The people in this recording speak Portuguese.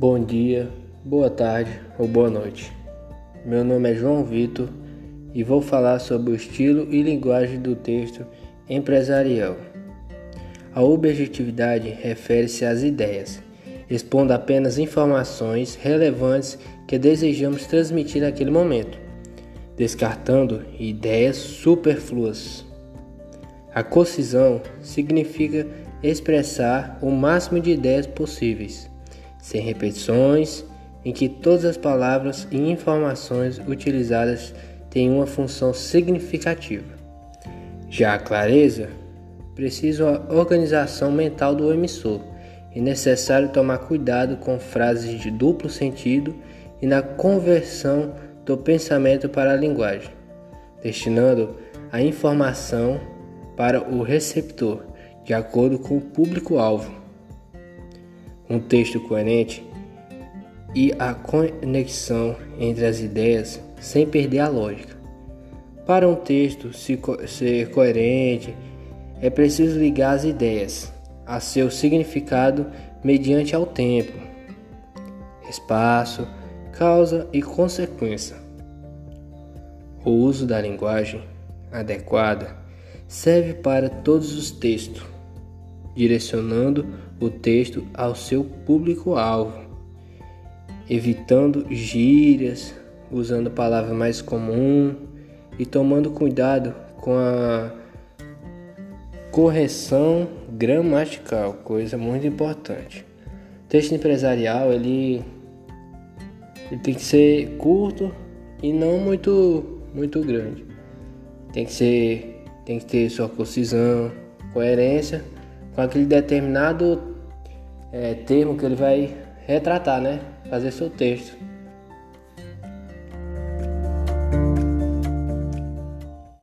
Bom dia, boa tarde ou boa noite. Meu nome é João Vitor e vou falar sobre o estilo e linguagem do texto empresarial. A objetividade refere-se às ideias, expondo apenas informações relevantes que desejamos transmitir naquele momento, descartando ideias superfluas. A concisão significa expressar o máximo de ideias possíveis sem repetições, em que todas as palavras e informações utilizadas têm uma função significativa. Já a clareza precisa uma organização mental do emissor. É necessário tomar cuidado com frases de duplo sentido e na conversão do pensamento para a linguagem, destinando a informação para o receptor, de acordo com o público-alvo um texto coerente e a conexão entre as ideias sem perder a lógica. Para um texto ser coerente, é preciso ligar as ideias a seu significado mediante ao tempo, espaço, causa e consequência. O uso da linguagem adequada serve para todos os textos direcionando o texto ao seu público-alvo, evitando gírias, usando palavras mais comuns e tomando cuidado com a correção gramatical, coisa muito importante. O texto empresarial ele, ele tem que ser curto e não muito muito grande. Tem que ser tem que ter sua concisão, coerência com aquele determinado é, termo que ele vai retratar, né? Fazer seu texto.